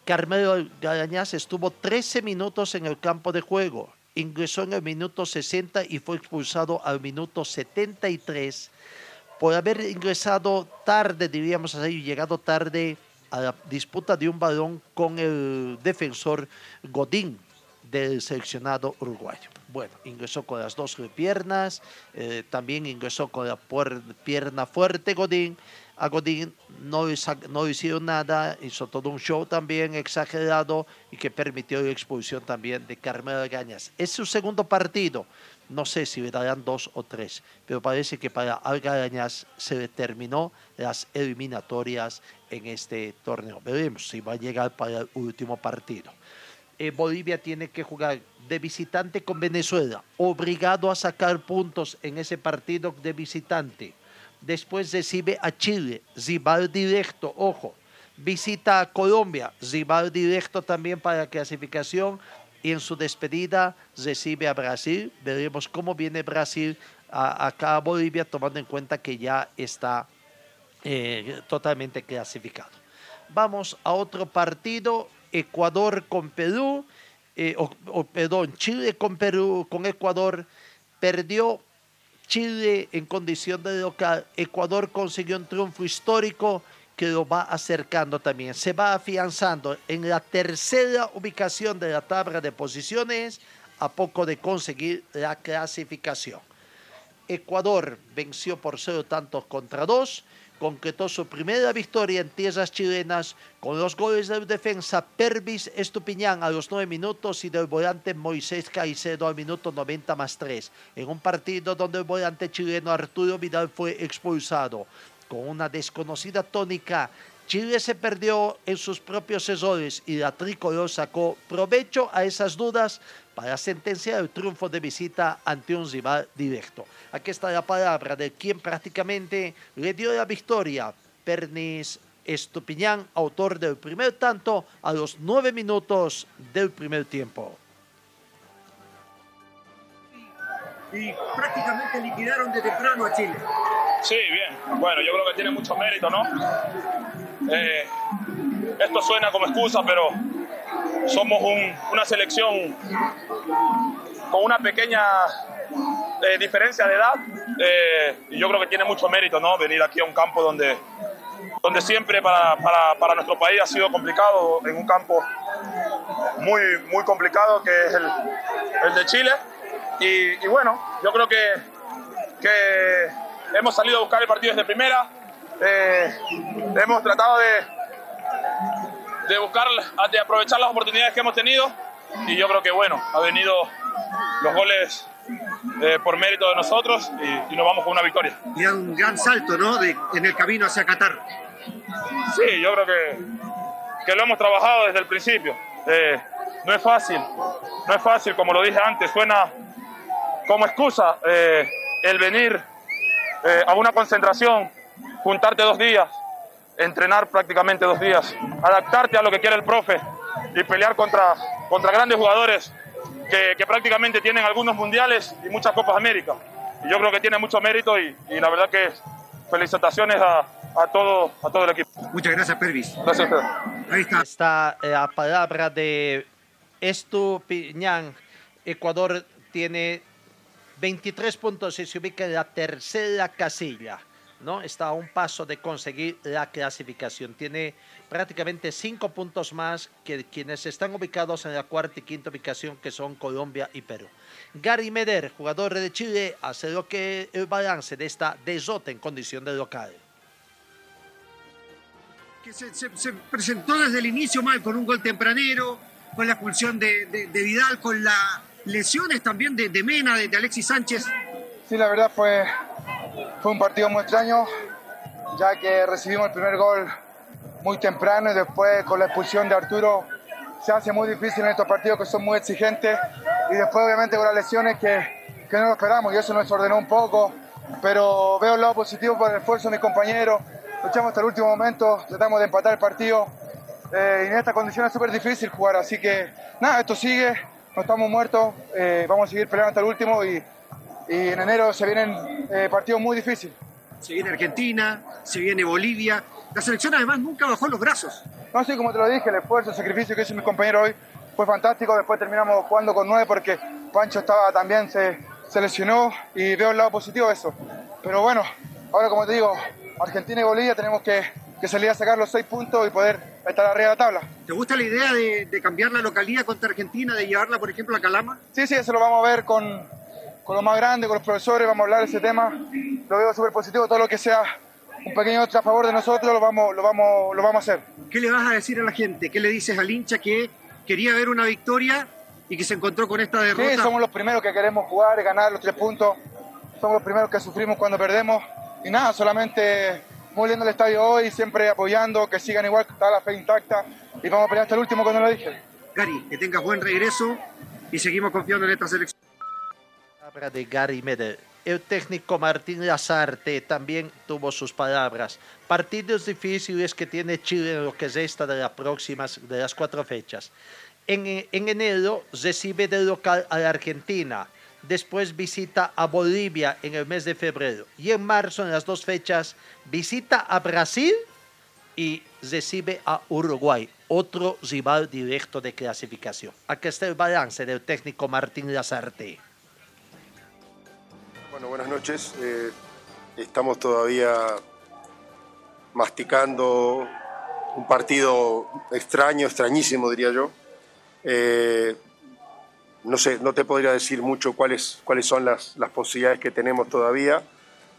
Carmelo Garañaz estuvo 13 minutos en el campo de juego. Ingresó en el minuto 60 y fue expulsado al minuto 73 por haber ingresado tarde, diríamos así, llegado tarde a la disputa de un balón con el defensor Godín del seleccionado uruguayo. Bueno, ingresó con las dos piernas, eh, también ingresó con la pierna fuerte Godín. A Godín no, no hicieron nada, hizo todo un show también exagerado y que permitió la expulsión también de Carmelo Gañas. Es su segundo partido. No sé si le dos o tres, pero parece que para Algarañas se le terminó las eliminatorias en este torneo. Veremos si va a llegar para el último partido. Eh, Bolivia tiene que jugar de visitante con Venezuela, obligado a sacar puntos en ese partido de visitante. Después recibe a Chile, rival directo, ojo. Visita a Colombia, rival directo también para la clasificación. Y en su despedida recibe a Brasil. Veremos cómo viene Brasil a- acá a Bolivia, tomando en cuenta que ya está eh, totalmente clasificado. Vamos a otro partido, Ecuador con Perú, eh, o, perdón, Chile con Perú, con Ecuador, perdió Chile en condición de local, Ecuador consiguió un triunfo histórico que lo va acercando también, se va afianzando en la tercera ubicación de la tabla de posiciones a poco de conseguir la clasificación. Ecuador venció por cero tantos contra dos, concretó su primera victoria en tierras chilenas con los goles del defensa Pervis Estupiñán a los nueve minutos y del volante Moisés Caicedo al minuto 90 más tres, en un partido donde el volante chileno Arturo Vidal fue expulsado. Con una desconocida tónica, Chile se perdió en sus propios errores y la tricolor sacó provecho a esas dudas para sentenciar el triunfo de visita ante un rival directo. Aquí está la palabra de quien prácticamente le dio la victoria, Pernis Estupiñán, autor del primer tanto a los nueve minutos del primer tiempo.
y prácticamente liquidaron de temprano a Chile.
Sí, bien. Bueno, yo creo que tiene mucho mérito, ¿no? Eh, esto suena como excusa, pero somos un- una selección con una pequeña eh, diferencia de edad eh, y yo creo que tiene mucho mérito, ¿no? Venir aquí a un campo donde, donde siempre para, para, para nuestro país ha sido complicado, en un campo muy, muy complicado que es el, el de Chile. Y, y bueno, yo creo que, que hemos salido a buscar el partido desde primera. Eh, hemos tratado de, de buscar, de aprovechar las oportunidades que hemos tenido. Y yo creo que bueno, ha venido los goles eh, por mérito de nosotros y, y nos vamos con una victoria.
Y un gran salto, ¿no? De- en el camino hacia Qatar.
Sí, yo creo que, que lo hemos trabajado desde el principio. Eh, no es fácil, no es fácil, como lo dije antes, suena como excusa eh, el venir a una concentración, juntarte dos días, entrenar prácticamente dos días, adaptarte a lo que quiere el profe y pelear contra, contra grandes jugadores que, que prácticamente tienen algunos mundiales y muchas Copas América. Y yo creo que tiene mucho mérito y, y la verdad que felicitaciones a, a, todo, a todo el equipo.
Muchas gracias, Pervis.
Gracias a ustedes.
Ahí está.
Está eh, la palabra de Estupiñán. Ecuador tiene 23 puntos y se ubica en la tercera casilla. ¿No? Está a un paso de conseguir la clasificación. Tiene prácticamente cinco puntos más que quienes están ubicados en la cuarta y quinta ubicación, que son Colombia y Perú. Gary Meder, jugador de Chile, hace lo que el balance de esta derrota en condición de local.
Que se, se- se presentó desde el inicio mal, con un gol tempranero, con la expulsión de, de- de Vidal, con las lesiones también de, de Mena, de, de Alexis Sánchez.
Sí, la verdad fue, fue un partido muy extraño, ya que recibimos el primer gol muy temprano y después con la expulsión de Arturo se hace muy difícil en estos partidos que son muy exigentes. Y después obviamente con las lesiones que, no lo esperamos y eso nos ordenó un poco, pero veo el lado positivo por el esfuerzo de mis compañeros, luchamos hasta el último momento, tratamos de empatar el partido. Eh, y en esta condición es súper difícil jugar, así que nada, esto sigue, no estamos muertos, eh, vamos a seguir peleando hasta el último y, y en enero se vienen eh, partidos muy difíciles.
Se viene Argentina, se viene Bolivia. La selección además nunca bajó los brazos.
No, sí, como te lo dije, el esfuerzo, el sacrificio que hizo mi compañero hoy fue fantástico. Después terminamos jugando con nueve porque Pancho estaba también, se, se lesionó y veo el lado positivo de eso. Pero bueno, ahora como te digo, Argentina y Bolivia tenemos que, que salir a sacar los seis puntos y poder estar arriba de la tabla.
¿Te gusta la idea de, de cambiar la localidad contra Argentina, de llevarla, por ejemplo, a Calama?
Sí, sí, eso lo vamos a ver con, con los más grandes, con los profesores, vamos a hablar de ese tema. Lo veo súper positivo, todo lo que sea un pequeño a favor de nosotros lo vamos, lo, vamos, lo vamos a hacer.
¿Qué le vas a decir a la gente? ¿Qué le dices al hincha que quería ver una victoria y que se encontró con esta derrota?
Sí, somos los primeros que queremos jugar y ganar los tres puntos. Somos los primeros que sufrimos cuando perdemos. Y nada, solamente muy lindo el estadio hoy, siempre apoyando, que sigan igual, que está la fe intacta. Y vamos a pelear hasta el último cuando lo dije.
Gary, que tengas buen regreso y seguimos confiando en esta selección.
Palabra de Gary Medel. El técnico Martín Lazarte también tuvo sus palabras. Partidos difíciles que tiene Chile en lo que resta de las próximas, de las cuatro fechas. En, en enero recibe de local a la Argentina. Después visita a Bolivia en el mes de febrero. Y en marzo, en las dos fechas, visita a Brasil y recibe a Uruguay, otro rival directo de clasificación. Aquí está el balance del técnico Martín Lazarte.
Buenas noches. Eh, estamos todavía masticando un partido extraño, extrañísimo diría yo. Eh, no sé, no te podría decir mucho cuáles, cuáles son las, las posibilidades que tenemos todavía.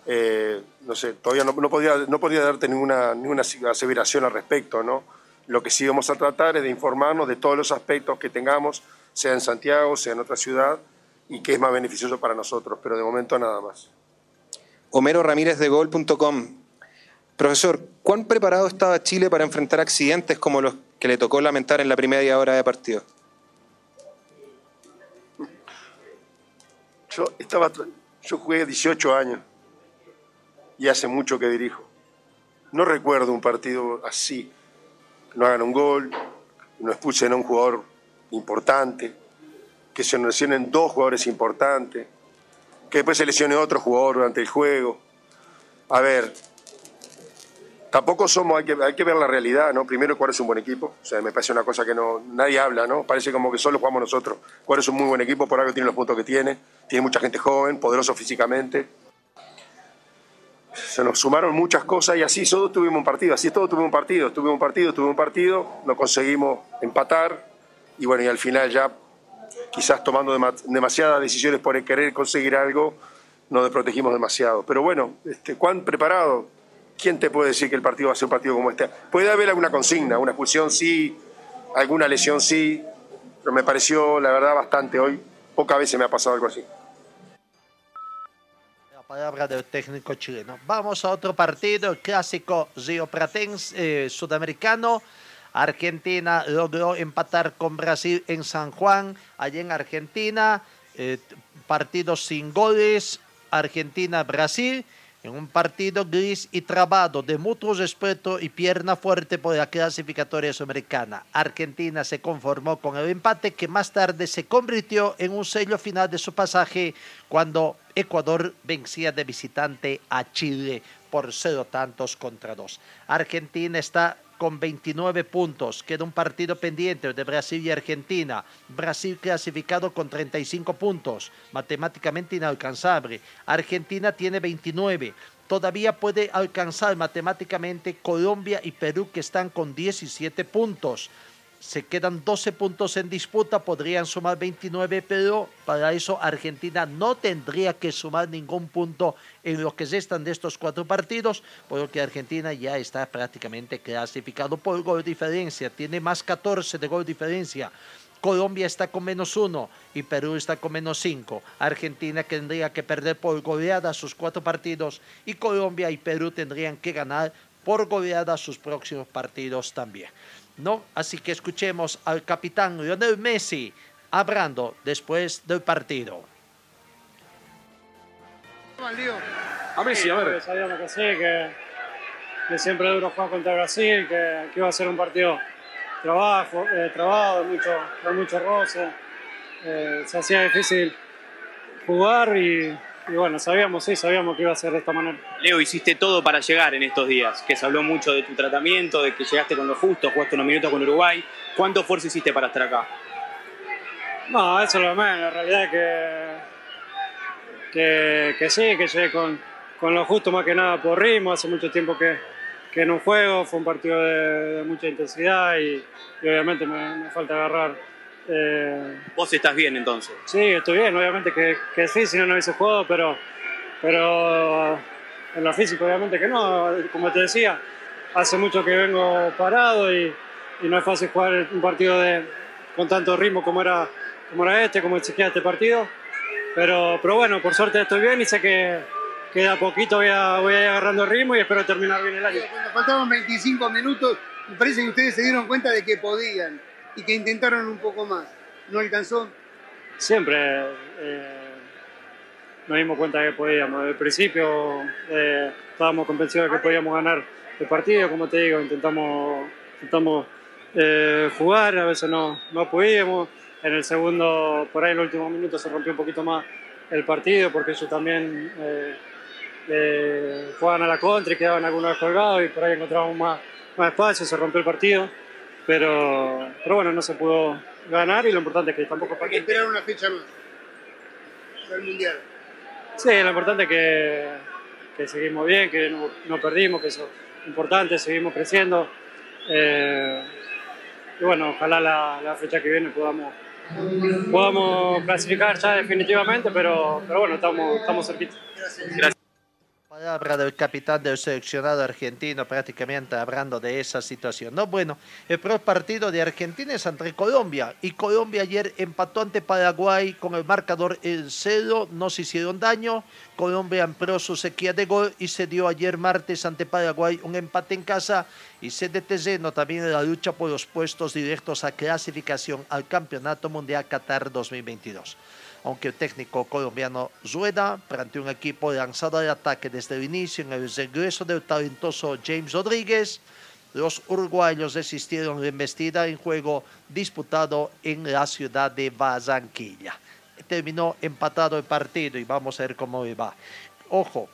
Eh, no sé, todavía no, no, podría, no podría darte ninguna, ninguna aseveración al respecto, ¿no? Lo que sí vamos a tratar es de informarnos de todos los aspectos que tengamos, sea en Santiago, sea en otra ciudad, y que es más beneficioso para nosotros, pero de momento nada más.
Homero Ramírez de Gol.com. Profesor, ¿cuán preparado estaba Chile para enfrentar accidentes como los que le tocó lamentar en la primera hora de partido?
Yo, estaba, yo jugué 18 años y hace mucho que dirijo. No recuerdo un partido así, que no hagan un gol, que no expulsen a un jugador importante, que se lesionen dos jugadores importantes, que después se lesione otro jugador durante el juego. A ver, tampoco somos, hay que, hay que ver la realidad, ¿no? Primero, cuál es un buen equipo. O sea, me parece una cosa que no nadie habla, ¿no? Parece como que solo jugamos nosotros. Cuál es un muy buen equipo, por algo tiene los puntos que tiene. Tiene mucha gente joven, poderoso físicamente. Se nos sumaron muchas cosas y así todos tuvimos un partido. Así todos tuvimos un partido. Tuvimos un partido, tuvimos un partido, no conseguimos empatar. Y bueno, y al final ya quizás tomando demasiadas decisiones por querer conseguir algo, nos desprotegimos demasiado. Pero bueno, este, ¿cuán preparado? ¿Quién te puede decir que el partido va a ser un partido como este? Puede haber alguna consigna, una expulsión sí, alguna lesión sí, pero me pareció, la verdad, bastante hoy. Pocas veces me ha pasado algo así.
La palabra del técnico chileno. Vamos a otro partido, el clásico Río Pratense eh, sudamericano. Argentina logró empatar con Brasil en San Juan, allí en Argentina. Eh, partido sin goles, Argentina-Brasil, en un partido gris y trabado de mutuo respeto y pierna fuerte por la clasificatoria sudamericana. Argentina se conformó con el empate que más tarde se convirtió en un sello final de su pasaje cuando Ecuador vencía de visitante a Chile por cero tantos contra dos. Argentina está con 29 puntos. Queda un partido pendiente de Brasil y Argentina. Brasil clasificado con 35 puntos, matemáticamente inalcanzable. Argentina tiene 29. Todavía puede alcanzar matemáticamente Colombia y Perú que están con 17 puntos se quedan 12 puntos en disputa, podrían sumar 29, pero para eso Argentina no tendría que sumar ningún punto en lo que restan de estos cuatro partidos, por lo que Argentina ya está prácticamente clasificado por gol diferencia, tiene más 14 de gol diferencia. Colombia está con menos uno y Perú está con menos cinco. Argentina tendría que perder por goleada sus cuatro partidos y Colombia y Perú tendrían que ganar por goleada sus próximos partidos también. ¿No? Así que escuchemos al capitán Lionel Messi hablando después del partido.
A Messi, a ver. Sabíamos que sí, que, que siempre duro jugar contra Brasil, que, que iba a ser un partido trabajo, eh, trabajo, mucho, con mucho roce. Eh, se hacía difícil jugar y, y bueno, sabíamos, sí, sabíamos que iba a ser de esta manera.
Leo, hiciste todo para llegar en estos días, que se habló mucho de tu tratamiento, de que llegaste con lo justo, jugaste unos minutos con Uruguay. ¿Cuánto esfuerzo hiciste para estar acá?
No, eso es lo menos, la realidad es que, que, que sí, que llegué con, con lo justo más que nada por ritmo, hace mucho tiempo que, que no juego, fue un partido de, de mucha intensidad y, y obviamente me, me, falta agarrar. Eh,
¿Vos estás bien entonces?
Sí, estoy bien, obviamente que, que sí, si no, no hubiese jugado, pero, pero en lo físico obviamente que no, como te decía, hace mucho que vengo parado y, y no es fácil jugar un partido de, con tanto ritmo como era, como era este, como exigía este partido, pero, pero bueno, por suerte estoy bien y sé que, que de a poquito voy a, voy a ir agarrando el ritmo y espero terminar bien el año.
Cuando faltaban 25 minutos, me parece que ustedes se dieron cuenta de que podían y que intentaron un poco más. ¿No alcanzó?
Siempre eh, nos dimos cuenta que podíamos. El principio eh, estábamos convencidos de que podíamos ganar el partido, como te digo, intentamos, intentamos eh, jugar, a veces no, no pudimos. En el segundo, por ahí en el último minuto se rompió un poquito más el partido porque ellos también jugaban a la contra y quedaban algunos colgados y por ahí encontramos más, más espacio, se rompió el partido. Pero, pero bueno, no se pudo ganar y lo importante es que tampoco...
Hay que esperar una fecha más del Mundial.
Sí, lo importante es que, que seguimos bien, que no, no, perdimos, que eso es importante, seguimos creciendo. Eh, y bueno, ojalá la, la fecha que viene podamos podamos clasificar ya definitivamente, pero, pero bueno, estamos, estamos cerquita.
Gracias. Palabra del capitán del seleccionado argentino, prácticamente hablando de esa situación. No, bueno, el primer partido de Argentina es entre Colombia y Colombia ayer empató ante Paraguay con el marcador el cero, no se hicieron daño. Colombia amplió su sequía de gol y se dio ayer martes ante Paraguay un empate en casa y se detenó también en la lucha por los puestos directos a clasificación al Campeonato Mundial Qatar 2022 aunque el técnico colombiano Rueda planteó un equipo lanzado al ataque desde el inicio en el regreso del talentoso James Rodríguez. Los uruguayos desistieron de embestida en juego disputado en la ciudad de Barranquilla. Terminó empatado el partido y vamos a ver cómo va. Ojo,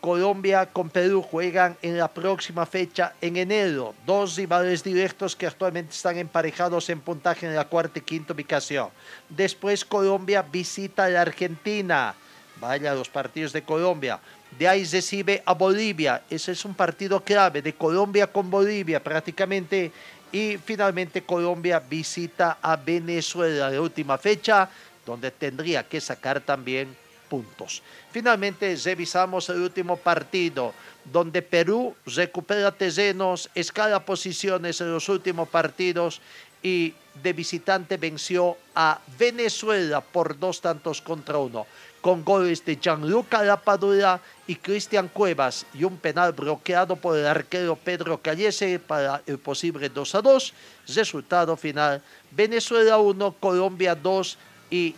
Colombia con Perú juegan en la próxima fecha en enero. Dos rivales directos que actualmente están emparejados en puntaje en la cuarta y quinta ubicación. Después Colombia visita a la Argentina. Vaya los partidos de Colombia. De ahí recibe a Bolivia. Ese es un partido clave de Colombia con Bolivia prácticamente. Y finalmente Colombia visita a Venezuela la última fecha, donde tendría que sacar también puntos. Finalmente revisamos el último partido, donde Perú recupera terrenos, escala posiciones en los últimos partidos y de visitante venció a Venezuela por dos tantos contra uno, con goles de Gianluca Lapadura y Cristian Cuevas y un penal bloqueado por el arquero Pedro Callese para el posible 2 a 2. Resultado final, Venezuela 1, Colombia 2 y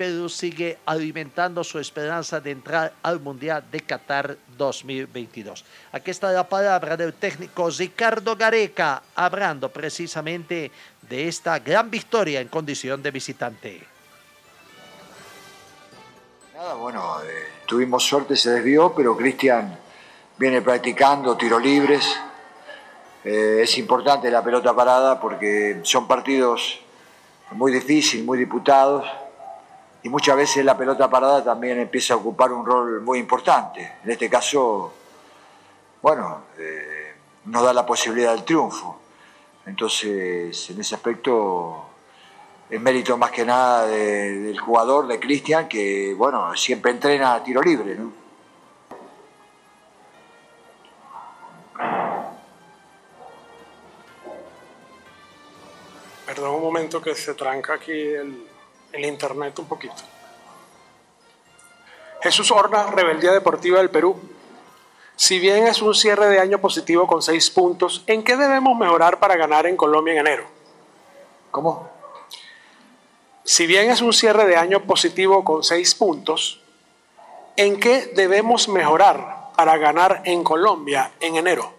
Perú sigue alimentando su esperanza de entrar al Mundial de Qatar 2022. Aquí está la palabra del técnico Ricardo Gareca, hablando precisamente de esta gran victoria en condición de visitante.
Nada, bueno, eh, tuvimos suerte, se desvió, pero Cristian viene practicando tiros libres. Eh, es importante la pelota parada porque son partidos muy difíciles, muy disputados y muchas veces la pelota parada también empieza a ocupar un rol muy importante. En este caso, bueno, eh, nos da la posibilidad del triunfo. Entonces, en ese aspecto, es mérito más que nada de, del jugador, de Cristian, que, bueno, siempre entrena a tiro libre, ¿no?
Perdón un momento que se tranca aquí el, el internet un poquito. Jesús Horna, Rebeldía Deportiva del Perú. Si bien es un cierre de año positivo con seis puntos, ¿en qué debemos mejorar para ganar en Colombia en enero?
¿Cómo?
Si bien es un cierre de año positivo con seis puntos, ¿en qué debemos mejorar para ganar en Colombia en enero?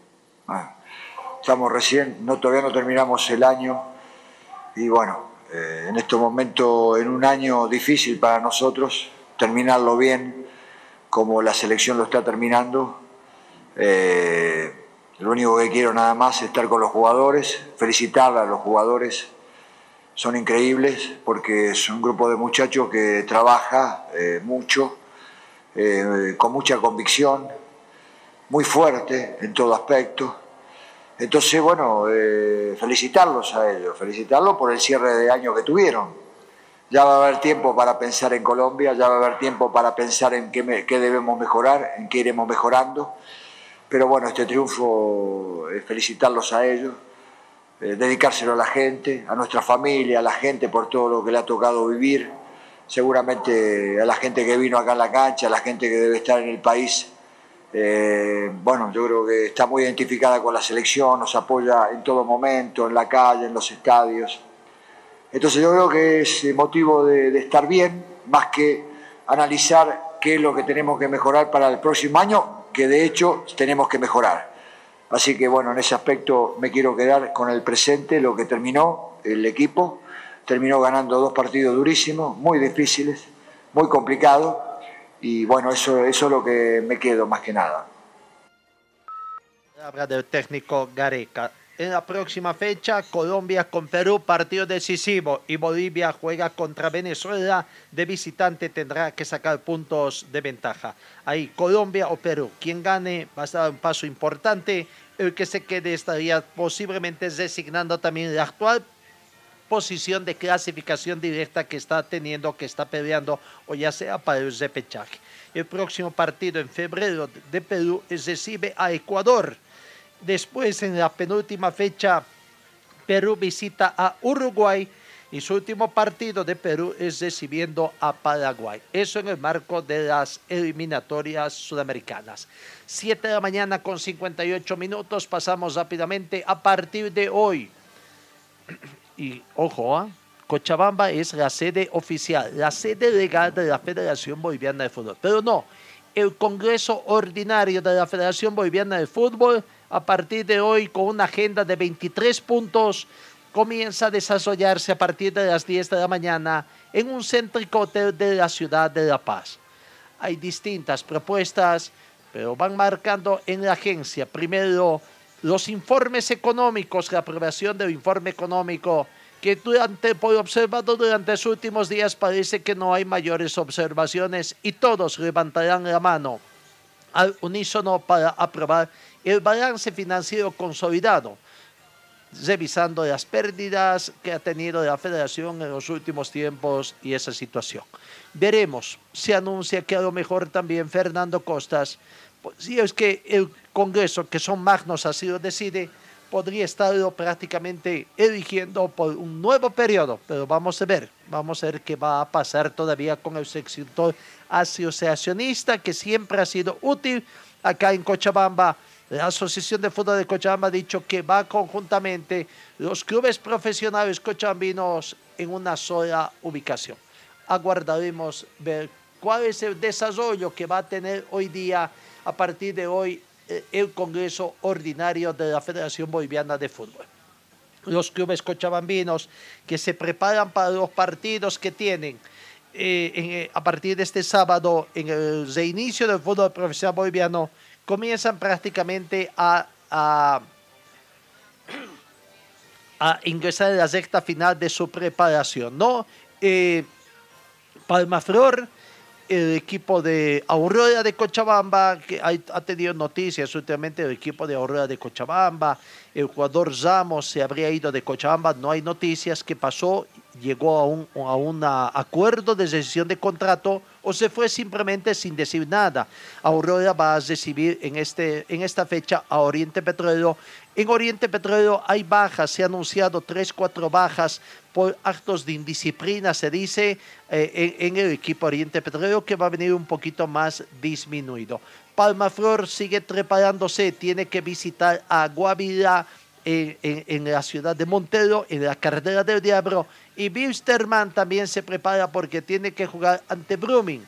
Ah, estamos recién, no, todavía no terminamos el año y bueno, eh, en este momento, en un año difícil para nosotros, terminarlo bien como la selección lo está terminando. Eh, lo único que quiero nada más es estar con los jugadores, felicitar a los jugadores. Son increíbles porque es un grupo de muchachos que trabaja eh, mucho, con mucha convicción, muy fuerte en todo aspecto. Entonces, bueno, eh, felicitarlos a ellos, felicitarlos por el cierre de año que tuvieron. Ya va a haber tiempo para pensar en Colombia, ya va a haber tiempo para pensar en qué, debemos mejorar, en qué iremos mejorando. Pero bueno, este triunfo, es felicitarlos a ellos, eh, dedicárselo a la gente, a nuestra familia, a la gente por todo lo que le ha tocado vivir. Seguramente a la gente que vino acá en la cancha, a la gente que debe estar en el país eh, bueno, yo creo que está muy identificada con la selección, nos apoya en todo momento, en la calle, en los estadios. Entonces yo creo que es motivo de, estar bien, más que analizar qué es lo que tenemos que mejorar para el próximo año, que de hecho tenemos que mejorar. Así que bueno, en ese aspecto me quiero quedar con el presente, lo que terminó el equipo. Terminó ganando dos partidos durísimos, muy difíciles, muy complicados y bueno, eso, eso es lo que me quedo más que nada.
Habla del técnico Gareca. En la próxima fecha, Colombia con Perú, partido decisivo, y Bolivia juega contra Venezuela. De visitante tendrá que sacar puntos de ventaja. Ahí, Colombia o Perú. Quien gane va a dar un paso importante. El que se quede estaría posiblemente designando también la actual posición de clasificación directa que está teniendo, que está peleando, o ya sea para el repechaje. El próximo partido en febrero de Perú recibe a Ecuador. Después, en la penúltima fecha, Perú visita a Uruguay y su último partido de Perú es recibiendo a Paraguay. Eso en el marco de las eliminatorias sudamericanas. Siete de la mañana con 58 minutos. Pasamos rápidamente a partir de hoy y ojo, ¿ah? Cochabamba es la sede oficial, la sede legal de la Federación Boliviana de Fútbol. Pero no, el Congreso Ordinario de la Federación Boliviana de Fútbol, a partir de hoy, con una agenda de 23 puntos, comienza a desarrollarse a partir de las 10 de la mañana en un céntrico hotel de la ciudad de La Paz. Hay distintas propuestas, pero van marcando en la agencia primero los informes económicos, la aprobación del informe económico, que durante, por observado durante los últimos días parece que no hay mayores observaciones y todos levantarán la mano al unísono para aprobar el balance financiero consolidado, revisando las pérdidas que ha tenido la federación en los últimos tiempos y esa situación. Veremos, se anuncia que a lo mejor también Fernando Costas si es que el Congreso, que son magnos, así lo decide, podría estarlo prácticamente eligiendo por un nuevo periodo, pero vamos a ver, vamos a ver qué va a pasar todavía con el sector asociacionista, que siempre ha sido útil acá en Cochabamba. La Asociación de Fútbol de Cochabamba ha dicho que va conjuntamente los clubes profesionales cochabambinos en una sola ubicación. Aguardaremos ver cuál es el desarrollo que va a tener hoy día a partir de hoy eh, el Congreso Ordinario de la Federación Boliviana de Fútbol. Los clubes cochabambinos que se preparan para los partidos que tienen eh, eh, a partir de este sábado en el reinicio del fútbol profesional boliviano comienzan prácticamente a, a, ingresar en la recta final de su preparación. ¿no? Palmaflor el equipo de Aurora de Cochabamba, que ha, tenido noticias últimamente del equipo de Aurora de Cochabamba, el jugador Ramos se habría ido de Cochabamba, no hay noticias qué pasó, llegó a un a una acuerdo de decisión de contrato o se fue simplemente sin decir nada. Aurora va a recibir en, este, en esta fecha a Oriente Petrolero. En Oriente Petrolero hay bajas, se han anunciado tres, cuatro bajas por actos de indisciplina, se dice, eh, en, el equipo Oriente Petrolero que va a venir un poquito más disminuido. Palma Flor sigue preparándose, tiene que visitar a Guavira en, la ciudad de Montero, en la carretera del Diablo. Y Wilstermann también se prepara porque tiene que jugar ante Brumming.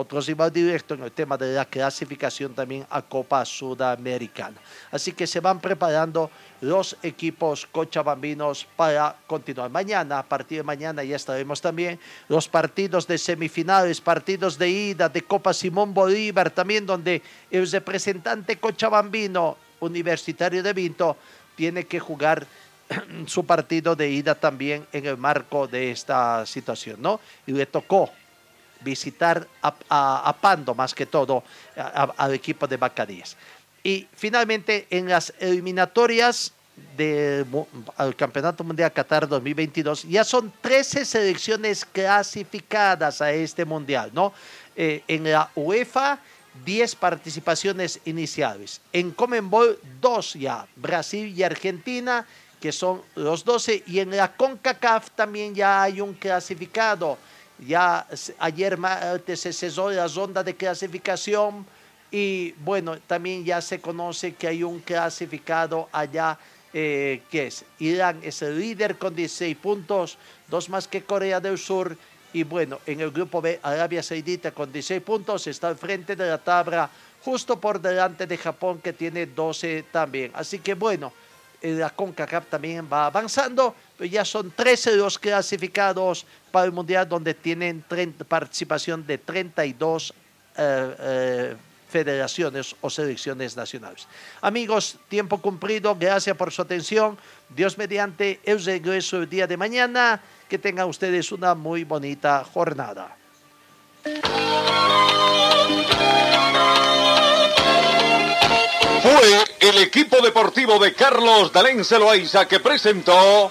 Otro rival directo en el tema de la clasificación también a Copa Sudamericana. Así que se van preparando los equipos cochabambinos para continuar. Mañana, a partir de mañana, ya estaremos también los partidos de semifinales, partidos de ida de Copa Simón Bolívar, también donde el representante cochabambino universitario de Vinto tiene que jugar su partido de ida también en el marco de esta situación, ¿no? Y le tocó visitar a, a, Pando más que todo al equipo de Bacadíes. Y finalmente en las eliminatorias del Campeonato Mundial Qatar 2022 ya son 13 selecciones clasificadas a este mundial, ¿no? Eh, en la UEFA 10 participaciones iniciales. En Comenbol, 2 ya, Brasil y Argentina, que son los 12. Y en la CONCACAF también ya hay un clasificado. Ya ayer se cesó la ronda de clasificación y bueno, también ya se conoce que hay un clasificado allá, eh, que es Irán, es el líder con 16 puntos, dos más que Corea del Sur y bueno, en el grupo B, Arabia Saudita con 16 puntos está al frente de la tabla, justo por delante de Japón que tiene 12 también. Así que bueno, la CONCACAF también va avanzando, ya son 13 los clasificados para el Mundial donde tienen 30, participación de 32 eh, eh, federaciones o selecciones nacionales. Amigos, tiempo cumplido, gracias por su atención. Dios mediante, el regreso el día de mañana. Que tengan ustedes una muy bonita jornada.
Fue el equipo deportivo de Carlos Dalén Celoaiza que presentó